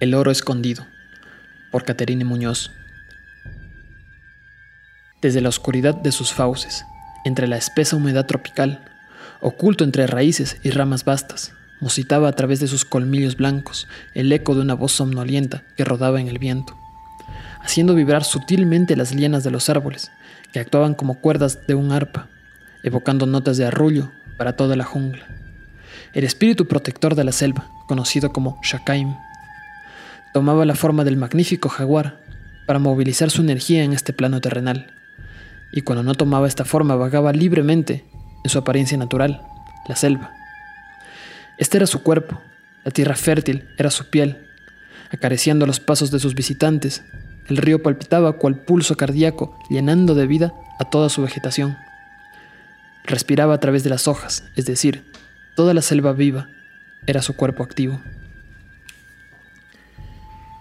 El oro escondido, por Caterine Muñoz. Desde la oscuridad de sus fauces, entre la espesa humedad tropical, oculto entre raíces y ramas vastas, musitaba a través de sus colmillos blancos el eco de una voz somnolienta que rodaba en el viento, haciendo vibrar sutilmente las lianas de los árboles, que actuaban como cuerdas de un arpa, evocando notas de arrullo para toda la jungla. El espíritu protector de la selva, conocido como Shakaim, tomaba la forma del magnífico jaguar para movilizar su energía en este plano terrenal, y cuando no tomaba esta forma vagaba libremente en su apariencia natural, la selva. Este era su cuerpo, la tierra fértil era su piel, acariciando los pasos de sus visitantes, el río palpitaba cual pulso cardíaco, llenando de vida a toda su vegetación. Respiraba a través de las hojas, es decir, toda la selva viva era su cuerpo activo.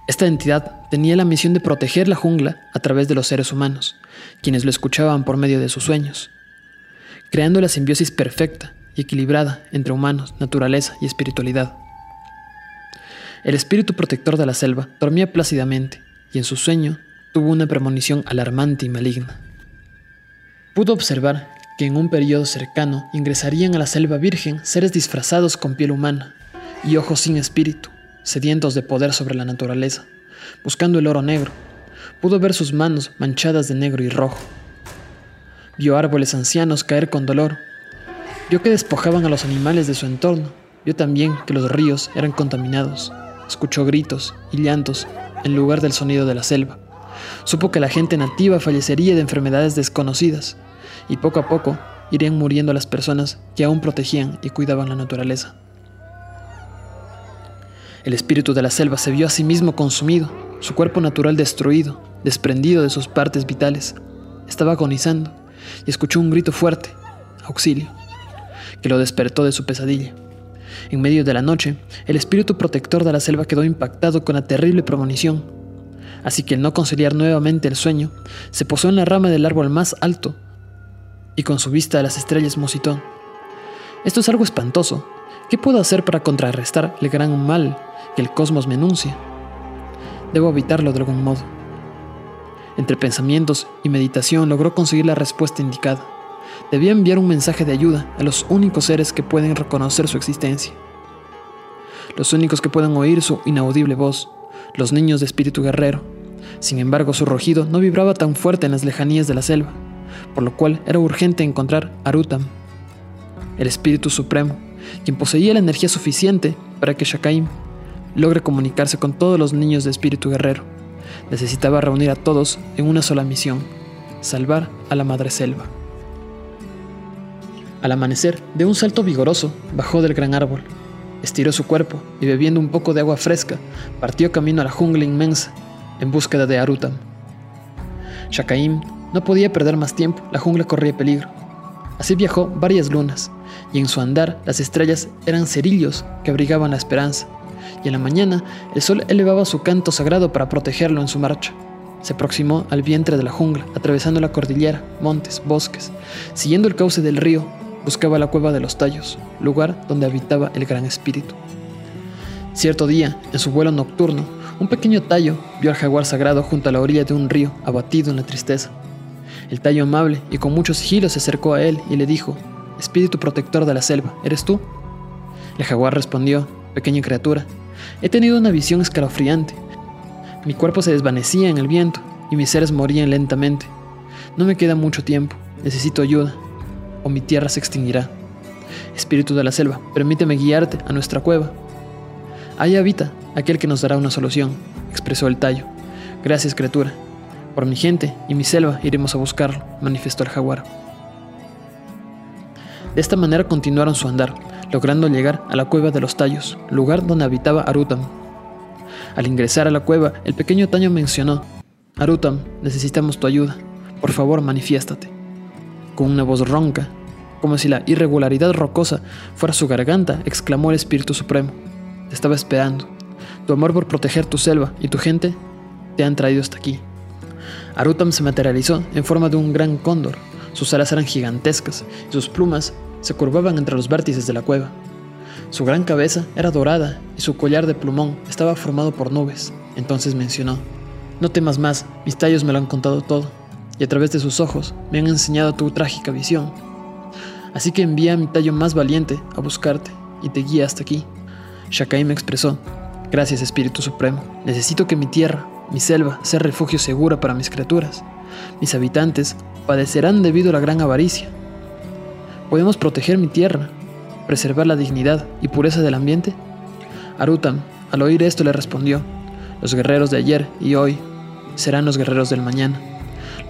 Esta entidad tenía la misión de proteger la jungla a través de los seres humanos, quienes lo escuchaban por medio de sus sueños, creando la simbiosis perfecta y equilibrada entre humanos, naturaleza y espiritualidad. El espíritu protector de la selva dormía plácidamente y en su sueño tuvo una premonición alarmante y maligna. Pudo observar que en un periodo cercano ingresarían a la selva virgen seres disfrazados con piel humana y ojos sin espíritu, sedientos de poder sobre la naturaleza, buscando el oro negro. Pudo ver sus manos manchadas de negro y rojo. Vio árboles ancianos caer con dolor. Vio que despojaban a los animales de su entorno. Vio también que los ríos eran contaminados. Escuchó gritos y llantos en lugar del sonido de la selva. Supo que la gente nativa fallecería de enfermedades desconocidas y poco a poco irían muriendo las personas que aún protegían y cuidaban la naturaleza. El espíritu de la selva se vio a sí mismo consumido, su cuerpo natural destruido, desprendido de sus partes vitales. Estaba agonizando y escuchó un grito fuerte, auxilio, que lo despertó de su pesadilla. En medio de la noche, el espíritu protector de la selva quedó impactado con la terrible premonición. Así que al no conciliar nuevamente el sueño, se posó en la rama del árbol más alto y con su vista a las estrellas musitó. Esto es algo espantoso. ¿Qué puedo hacer para contrarrestar el gran mal que el cosmos me enuncia? Debo evitarlo de algún modo. Entre pensamientos y meditación logró conseguir la respuesta indicada. Debía enviar un mensaje de ayuda a los únicos seres que pueden reconocer su existencia. Los únicos que pueden oír su inaudible voz, los niños de espíritu guerrero. Sin embargo, su rugido no vibraba tan fuerte en las lejanías de la selva, por lo cual era urgente encontrar a Arutam, el espíritu supremo, quien poseía la energía suficiente para que Shakaim logre comunicarse con todos los niños de espíritu guerrero. Necesitaba reunir a todos en una sola misión, salvar a la madre selva. Al amanecer, de un salto vigoroso, bajó del gran árbol, estiró su cuerpo y bebiendo un poco de agua fresca, partió camino a la jungla inmensa en búsqueda de Arutam. Shakaim no podía perder más tiempo, la jungla corría peligro. Así viajó varias lunas, y en su andar las estrellas eran cerillos que abrigaban la esperanza, y en la mañana el sol elevaba su canto sagrado para protegerlo en su marcha. Se aproximó al vientre de la jungla, atravesando la cordillera, montes, bosques. Siguiendo el cauce del río, buscaba la cueva de los tallos, lugar donde habitaba el gran espíritu. Cierto día, en su vuelo nocturno, un pequeño tallo vio al jaguar sagrado junto a la orilla de un río, abatido en la tristeza. El tallo amable y con muchos giros se acercó a él y le dijo, Espíritu protector de la selva, ¿eres tú? El jaguar respondió, Pequeña criatura, he tenido una visión escalofriante. Mi cuerpo se desvanecía en el viento y mis seres morían lentamente. No me queda mucho tiempo, necesito ayuda, o mi tierra se extinguirá. Espíritu de la selva, permíteme guiarte a nuestra cueva. Ahí habita aquel que nos dará una solución, expresó el tallo. Gracias, criatura. Por mi gente y mi selva iremos a buscarlo, manifestó el jaguar. De esta manera continuaron su andar, logrando llegar a la cueva de los tallos, lugar donde habitaba Arutam. Al ingresar a la cueva, el pequeño tallo mencionó, Arutam, necesitamos tu ayuda. Por favor, manifiéstate. Con una voz ronca, como si la irregularidad rocosa fuera su garganta, exclamó el Espíritu Supremo. Te estaba esperando. Tu amor por proteger tu selva y tu gente te han traído hasta aquí. Arutam se materializó en forma de un gran cóndor. Sus alas eran gigantescas y sus plumas se curvaban entre los vértices de la cueva. Su gran cabeza era dorada y su collar de plumón estaba formado por nubes. Entonces mencionó, No temas más, mis tallos me lo han contado todo, y a través de sus ojos me han enseñado tu trágica visión. Así que envía a mi tallo más valiente a buscarte y te guía hasta aquí. Shakai me expresó, Gracias Espíritu Supremo, necesito que mi tierra, mi selva, sea refugio seguro para mis criaturas. Mis habitantes padecerán debido a la gran avaricia. ¿Podemos proteger mi tierra, preservar la dignidad y pureza del ambiente? Arutam, al oír esto, le respondió, los guerreros de ayer y hoy serán los guerreros del mañana.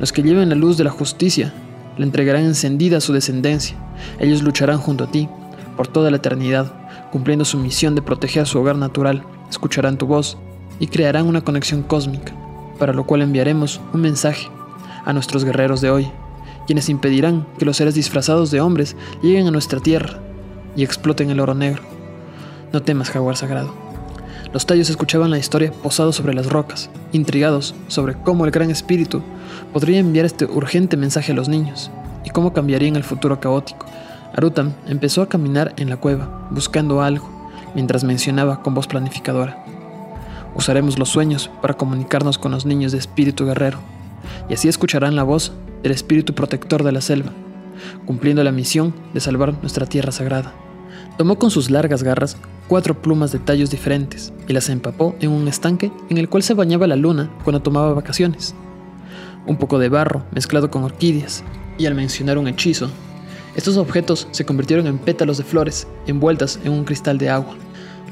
Los que lleven la luz de la justicia le entregarán encendida a su descendencia. Ellos lucharán junto a ti por toda la eternidad, cumpliendo su misión de proteger su hogar natural. Escucharán tu voz y crearán una conexión cósmica, para lo cual enviaremos un mensaje a nuestros guerreros de hoy, quienes impedirán que los seres disfrazados de hombres lleguen a nuestra tierra y exploten el oro negro. No temas, jaguar sagrado. Los tallos escuchaban la historia posados sobre las rocas, intrigados sobre cómo el Gran Espíritu podría enviar este urgente mensaje a los niños y cómo cambiarían el futuro caótico. Arutam empezó a caminar en la cueva, buscando algo, mientras mencionaba con voz planificadora. Usaremos los sueños para comunicarnos con los niños de espíritu guerrero, y así escucharán la voz del espíritu protector de la selva, cumpliendo la misión de salvar nuestra tierra sagrada. Tomó con sus largas garras cuatro plumas de tallos diferentes y las empapó en un estanque en el cual se bañaba la luna cuando tomaba vacaciones. Un poco de barro mezclado con orquídeas, y al mencionar un hechizo, estos objetos se convirtieron en pétalos de flores envueltas en un cristal de agua.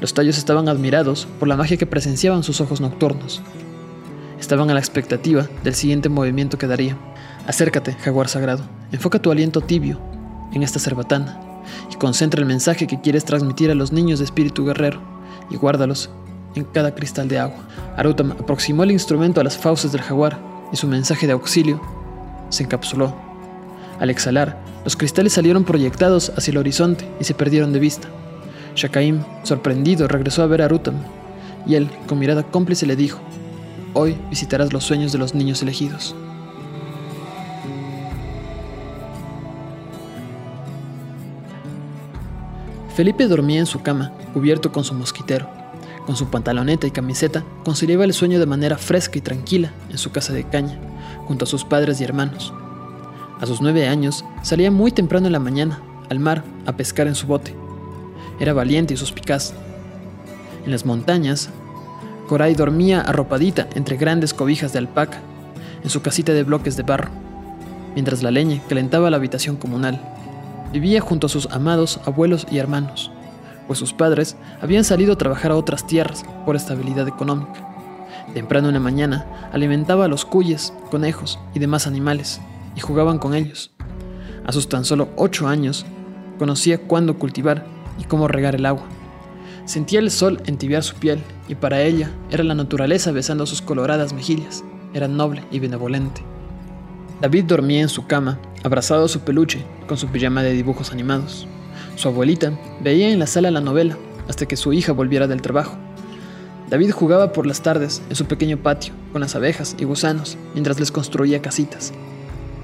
Los tallos estaban admirados por la magia que presenciaban sus ojos nocturnos. Estaban a la expectativa del siguiente movimiento que daría. Acércate, jaguar sagrado. Enfoca tu aliento tibio en esta cerbatana y concentra el mensaje que quieres transmitir a los niños de espíritu guerrero y guárdalos en cada cristal de agua. Arutam aproximó el instrumento a las fauces del jaguar y su mensaje de auxilio se encapsuló. Al exhalar, los cristales salieron proyectados hacia el horizonte y se perdieron de vista. Shakaim, sorprendido, regresó a ver a Arutam y él, con mirada cómplice, le dijo, Hoy visitarás los sueños de los niños elegidos. Felipe dormía en su cama, cubierto con su mosquitero. Con su pantaloneta y camiseta, conciliaba el sueño de manera fresca y tranquila en su casa de caña, junto a sus padres y hermanos. A sus nueve años, salía muy temprano en la mañana, al mar, a pescar en su bote. Era valiente y suspicaz. En las montañas, Coray dormía arropadita entre grandes cobijas de alpaca, en su casita de bloques de barro, mientras la leña calentaba la habitación comunal. Vivía junto a sus amados abuelos y hermanos, pues sus padres habían salido a trabajar a otras tierras por estabilidad económica. Temprano en la mañana alimentaba a los cuyes, conejos y demás animales, y jugaban con ellos. A sus tan solo ocho años, conocía cuándo cultivar y cómo regar el agua. Sentía el sol entibiar su piel, y para ella era la naturaleza besando sus coloradas mejillas. Era noble y benevolente. David dormía en su cama, abrazado a su peluche, con su pijama de dibujos animados. Su abuelita veía en la sala la novela hasta que su hija volviera del trabajo. David jugaba por las tardes en su pequeño patio con las abejas y gusanos mientras les construía casitas.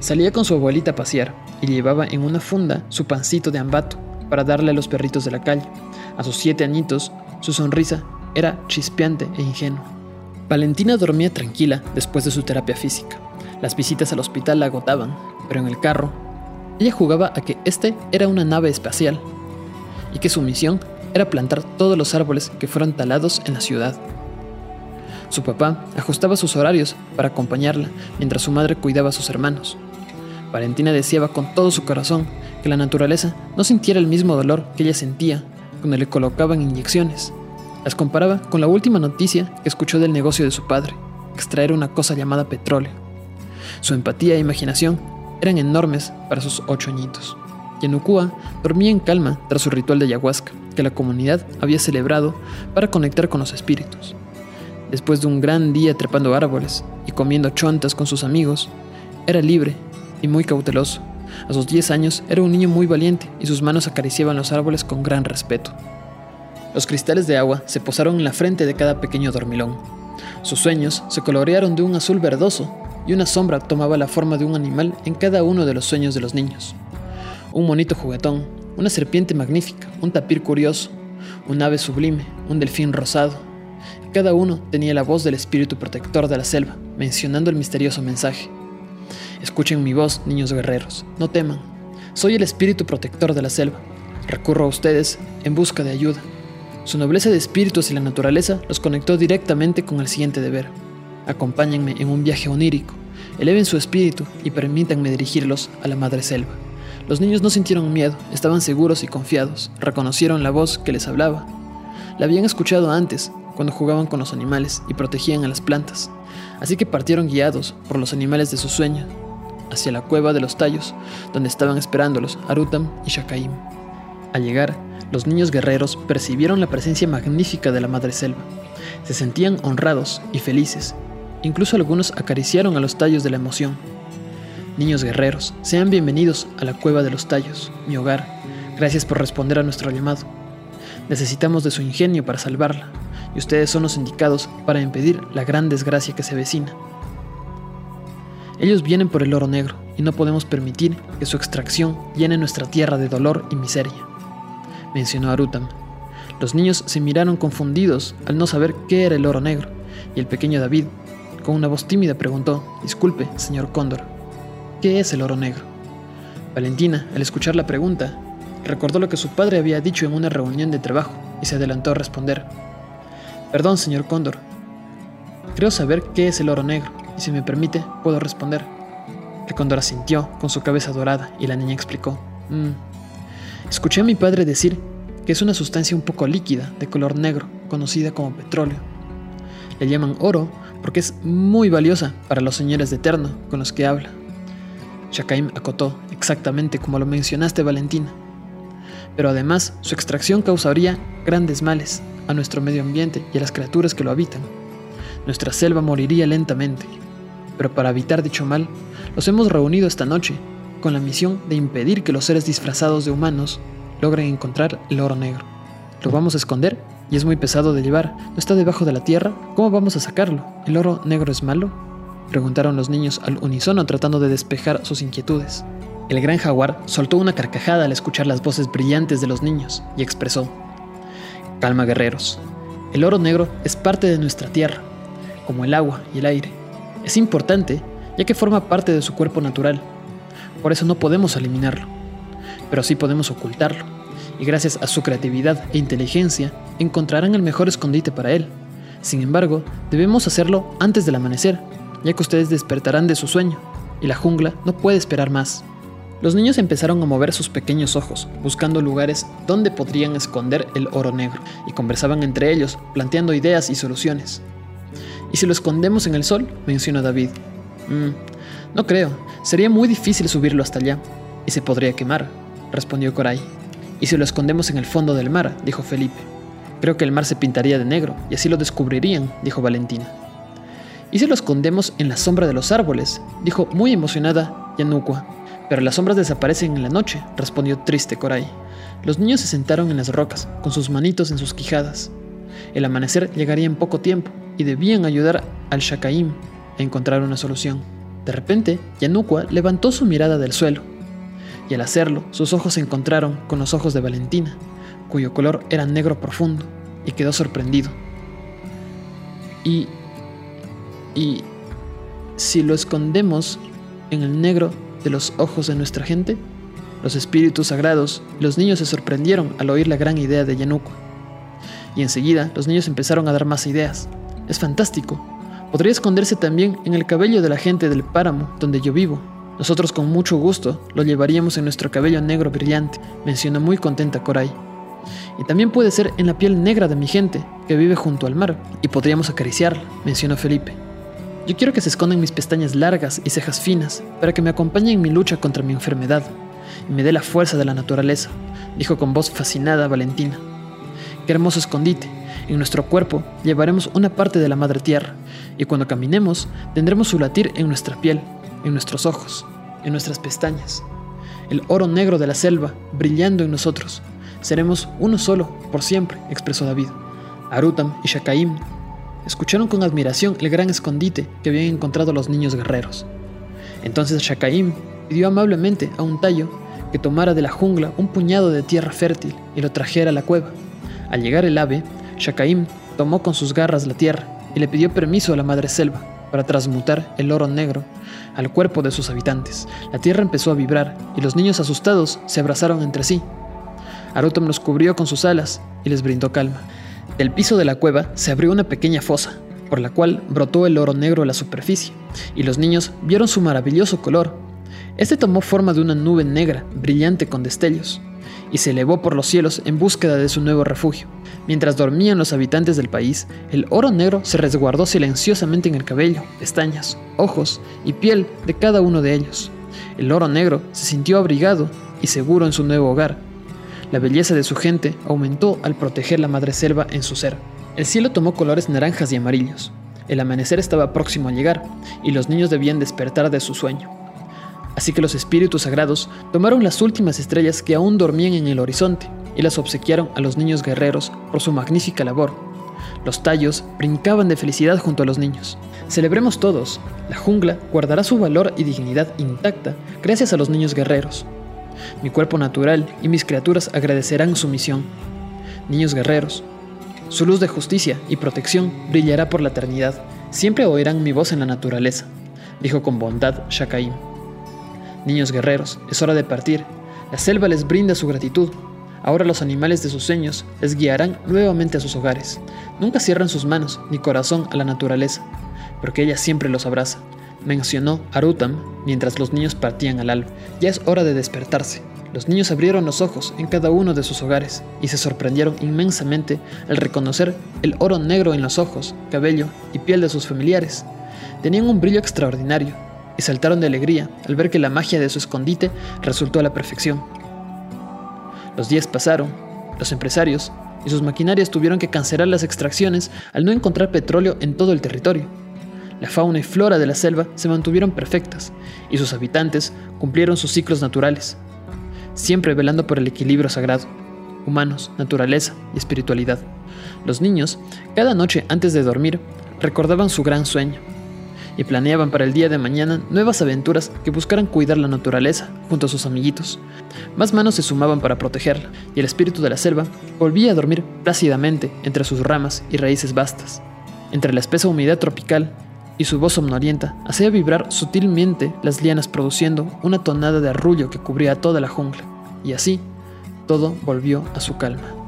Salía con su abuelita a pasear y llevaba en una funda su pancito de ambato para darle a los perritos de la calle. A sus siete añitos, su sonrisa era chispeante e ingenua. Valentina dormía tranquila después de su terapia física. Las visitas al hospital la agotaban, pero en el carro, ella jugaba a que este era una nave espacial y que su misión era plantar todos los árboles que fueron talados en la ciudad. Su papá ajustaba sus horarios para acompañarla mientras su madre cuidaba a sus hermanos. Valentina deseaba con todo su corazón que la naturaleza no sintiera el mismo dolor que ella sentía cuando le colocaban inyecciones. Las comparaba con la última noticia que escuchó del negocio de su padre, extraer una cosa llamada petróleo. Su empatía e imaginación eran enormes para sus ocho añitos. Yanukua dormía en calma tras su ritual de ayahuasca, que la comunidad había celebrado para conectar con los espíritus. Después de un gran día trepando árboles y comiendo chontas con sus amigos, era libre y muy cauteloso. A sus 10 años era un niño muy valiente y sus manos acariciaban los árboles con gran respeto. Los cristales de agua se posaron en la frente de cada pequeño dormilón. Sus sueños se colorearon de un azul verdoso y una sombra tomaba la forma de un animal en cada uno de los sueños de los niños. Un monito juguetón, una serpiente magnífica, un tapir curioso, un ave sublime, un delfín rosado. Cada uno tenía la voz del espíritu protector de la selva, mencionando el misterioso mensaje. Escuchen mi voz, niños guerreros, no teman. Soy el espíritu protector de la selva. Recurro a ustedes en busca de ayuda. Su nobleza de espíritus y la naturaleza los conectó directamente con el siguiente deber. Acompáñenme en un viaje onírico, eleven su espíritu y permítanme dirigirlos a la madre selva. Los niños no sintieron miedo, estaban seguros y confiados, reconocieron la voz que les hablaba. La habían escuchado antes, cuando jugaban con los animales y protegían a las plantas, así que partieron guiados por los animales de su sueño hacia la cueva de los tallos, donde estaban esperándolos Arutam y Shakaim. Al llegar, los niños guerreros percibieron la presencia magnífica de la madre selva. Se sentían honrados y felices. Incluso algunos acariciaron a los tallos de la emoción. Niños guerreros, sean bienvenidos a la cueva de los tallos, mi hogar. Gracias por responder a nuestro llamado. Necesitamos de su ingenio para salvarla, y ustedes son los indicados para impedir la gran desgracia que se avecina. Ellos vienen por el oro negro, y no podemos permitir que su extracción llene nuestra tierra de dolor y miseria mencionó Arutam. Los niños se miraron confundidos al no saber qué era el oro negro, y el pequeño David, con una voz tímida, preguntó, Disculpe, señor Cóndor, ¿qué es el oro negro? Valentina, al escuchar la pregunta, recordó lo que su padre había dicho en una reunión de trabajo y se adelantó a responder. Perdón, señor Cóndor. Creo saber qué es el oro negro, y si me permite, puedo responder. El cóndor asintió con su cabeza dorada y la niña explicó. Mm, Escuché a mi padre decir que es una sustancia un poco líquida, de color negro, conocida como petróleo. Le llaman oro porque es muy valiosa para los señores de Eterno con los que habla. Shakaim acotó, exactamente como lo mencionaste, Valentina. Pero además, su extracción causaría grandes males a nuestro medio ambiente y a las criaturas que lo habitan. Nuestra selva moriría lentamente. Pero para evitar dicho mal, los hemos reunido esta noche con la misión de impedir que los seres disfrazados de humanos logren encontrar el oro negro. ¿Lo vamos a esconder? Y es muy pesado de llevar. ¿No está debajo de la tierra? ¿Cómo vamos a sacarlo? ¿El oro negro es malo? Preguntaron los niños al unísono tratando de despejar sus inquietudes. El gran jaguar soltó una carcajada al escuchar las voces brillantes de los niños y expresó, Calma guerreros, el oro negro es parte de nuestra tierra, como el agua y el aire. Es importante ya que forma parte de su cuerpo natural por eso no podemos eliminarlo, pero sí podemos ocultarlo, y gracias a su creatividad e inteligencia encontrarán el mejor escondite para él. Sin embargo, debemos hacerlo antes del amanecer, ya que ustedes despertarán de su sueño, y la jungla no puede esperar más. Los niños empezaron a mover sus pequeños ojos, buscando lugares donde podrían esconder el oro negro, y conversaban entre ellos, planteando ideas y soluciones. ¿Y si lo escondemos en el sol? mencionó David. Mm, no creo, sería muy difícil subirlo hasta allá, y se podría quemar, respondió Coray. ¿Y si lo escondemos en el fondo del mar? dijo Felipe. Creo que el mar se pintaría de negro, y así lo descubrirían, dijo Valentina. ¿Y si lo escondemos en la sombra de los árboles? dijo muy emocionada Yanukwa. Pero las sombras desaparecen en la noche, respondió triste Coray. Los niños se sentaron en las rocas, con sus manitos en sus quijadas. El amanecer llegaría en poco tiempo, y debían ayudar al Shakaim a encontrar una solución. De repente, Yanukwa levantó su mirada del suelo, y al hacerlo, sus ojos se encontraron con los ojos de Valentina, cuyo color era negro profundo, y quedó sorprendido. Y... y... si lo escondemos en el negro de los ojos de nuestra gente, los espíritus sagrados los niños se sorprendieron al oír la gran idea de Yanukwa. Y enseguida los niños empezaron a dar más ideas. Es fantástico, Podría esconderse también en el cabello de la gente del páramo donde yo vivo. Nosotros con mucho gusto lo llevaríamos en nuestro cabello negro brillante, mencionó muy contenta Coray. Y también puede ser en la piel negra de mi gente, que vive junto al mar, y podríamos acariciarla, mencionó Felipe. Yo quiero que se escondan mis pestañas largas y cejas finas, para que me acompañen en mi lucha contra mi enfermedad, y me dé la fuerza de la naturaleza, dijo con voz fascinada Valentina. Qué hermoso escondite, en nuestro cuerpo llevaremos una parte de la madre tierra, y cuando caminemos tendremos su latir en nuestra piel, en nuestros ojos, en nuestras pestañas. El oro negro de la selva brillando en nosotros. Seremos uno solo por siempre, expresó David. Arutam y Shakaim escucharon con admiración el gran escondite que habían encontrado los niños guerreros. Entonces Shakaim pidió amablemente a un tallo que tomara de la jungla un puñado de tierra fértil y lo trajera a la cueva. Al llegar el ave, Shakaim tomó con sus garras la tierra y le pidió permiso a la madre selva para transmutar el oro negro al cuerpo de sus habitantes. La tierra empezó a vibrar y los niños asustados se abrazaron entre sí. Arutam los cubrió con sus alas y les brindó calma. Del piso de la cueva se abrió una pequeña fosa, por la cual brotó el oro negro a la superficie, y los niños vieron su maravilloso color. Este tomó forma de una nube negra, brillante con destellos, y se elevó por los cielos en búsqueda de su nuevo refugio. Mientras dormían los habitantes del país, el oro negro se resguardó silenciosamente en el cabello, pestañas, ojos y piel de cada uno de ellos. El oro negro se sintió abrigado y seguro en su nuevo hogar. La belleza de su gente aumentó al proteger la madre selva en su ser. El cielo tomó colores naranjas y amarillos. El amanecer estaba próximo a llegar y los niños debían despertar de su sueño. Así que los espíritus sagrados tomaron las últimas estrellas que aún dormían en el horizonte y las obsequiaron a los niños guerreros por su magnífica labor. Los tallos brincaban de felicidad junto a los niños. Celebremos todos, la jungla guardará su valor y dignidad intacta gracias a los niños guerreros. Mi cuerpo natural y mis criaturas agradecerán su misión. Niños guerreros, su luz de justicia y protección brillará por la eternidad. Siempre oirán mi voz en la naturaleza, dijo con bondad Shakaim. Niños guerreros, es hora de partir. La selva les brinda su gratitud Ahora los animales de sus sueños les guiarán nuevamente a sus hogares. Nunca cierran sus manos ni corazón a la naturaleza, porque ella siempre los abraza. Mencionó Arutam mientras los niños partían al alba. Ya es hora de despertarse. Los niños abrieron los ojos en cada uno de sus hogares y se sorprendieron inmensamente al reconocer el oro negro en los ojos, cabello y piel de sus familiares. Tenían un brillo extraordinario y saltaron de alegría al ver que la magia de su escondite resultó a la perfección. Los días pasaron, los empresarios y sus maquinarias tuvieron que cancelar las extracciones al no encontrar petróleo en todo el territorio. La fauna y flora de la selva se mantuvieron perfectas y sus habitantes cumplieron sus ciclos naturales, siempre velando por el equilibrio sagrado, humanos, naturaleza y espiritualidad. Los niños, cada noche antes de dormir, recordaban su gran sueño, y planeaban para el día de mañana nuevas aventuras que buscaran cuidar la naturaleza junto a sus amiguitos. Más manos se sumaban para protegerla, y el espíritu de la selva volvía a dormir plácidamente entre sus ramas y raíces vastas. Entre la espesa humedad tropical y su voz somnolienta hacía vibrar sutilmente las lianas produciendo una tonada de arrullo que cubría toda la jungla, y así todo volvió a su calma.